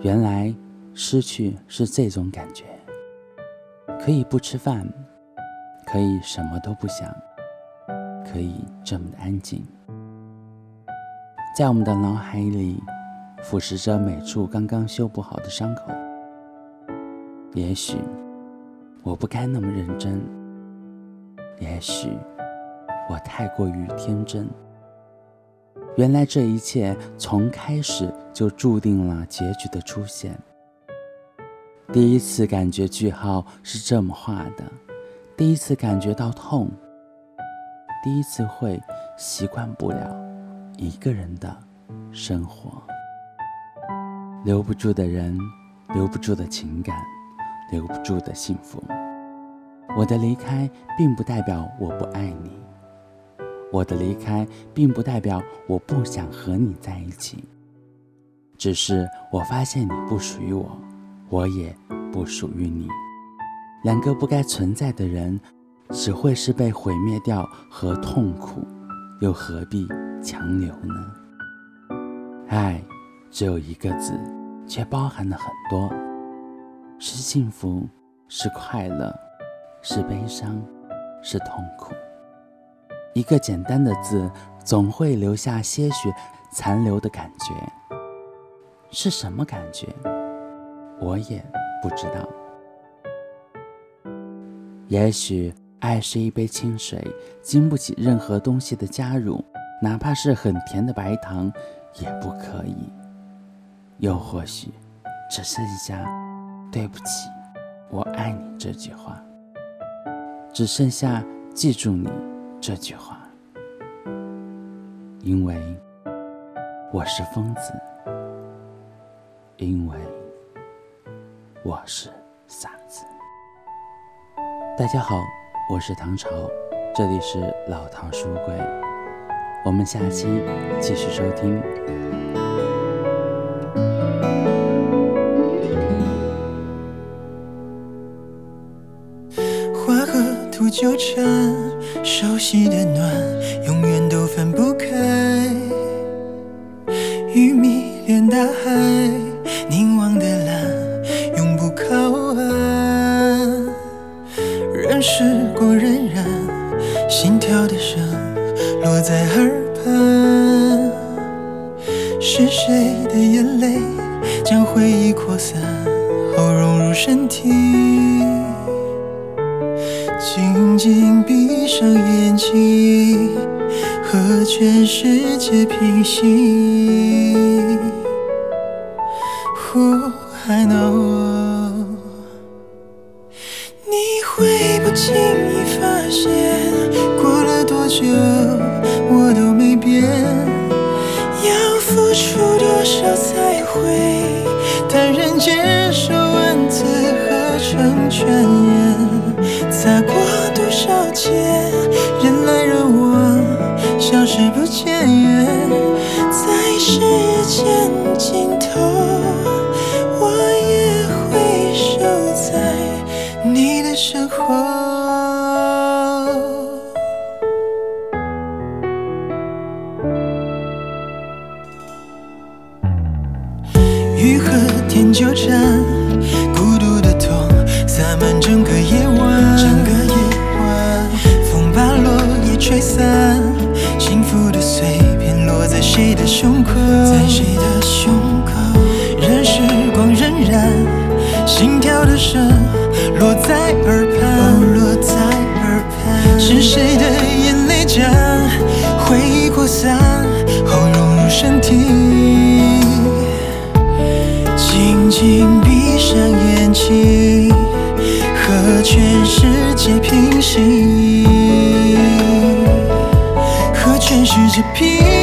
原来失去是这种感觉，可以不吃饭，可以什么都不想，可以这么的安静，在我们的脑海里腐蚀着每处刚刚修补好的伤口。也许我不该那么认真，也许我太过于天真。原来这一切从开始就注定了结局的出现。第一次感觉句号是这么画的，第一次感觉到痛，第一次会习惯不了一个人的生活。留不住的人，留不住的情感，留不住的幸福。我的离开并不代表我不爱你。我的离开并不代表我不想和你在一起，只是我发现你不属于我，我也不属于你。两个不该存在的人，只会是被毁灭掉和痛苦，又何必强留呢？爱只有一个字，却包含了很多：是幸福，是快乐，是悲伤，是痛苦。一个简单的字，总会留下些许残留的感觉。是什么感觉？我也不知道。也许爱是一杯清水，经不起任何东西的加入，哪怕是很甜的白糖也不可以。又或许，只剩下“对不起，我爱你”这句话，只剩下记住你。这句话，因为我是疯子，因为我是傻子。大家好，我是唐朝，这里是老唐书柜，我们下期继续收听。花和土纠缠。熟悉的暖，永远都分不开。鱼迷恋大海，凝望的蓝，永不靠岸。任时光荏苒，心跳的声落在耳畔。是谁的眼泪，将回忆扩散后融入身体？静静闭上眼睛，和全世界平息。呼，还能，你会不经意发现，过了多久我都没变。要付出多少才会坦然接受文字和成全？擦过多少肩。人来人往，消失不见，在时间尽头，雨和天纠缠，孤独的痛洒满整个夜晚。整个夜晚，风把落叶吹散，幸福的碎片落在谁的胸口？在谁的胸口？任时光荏苒，心跳的声落在耳。是谁的眼泪将回忆扩散后融入身体？静静闭上眼睛，和全世界平行。全世界平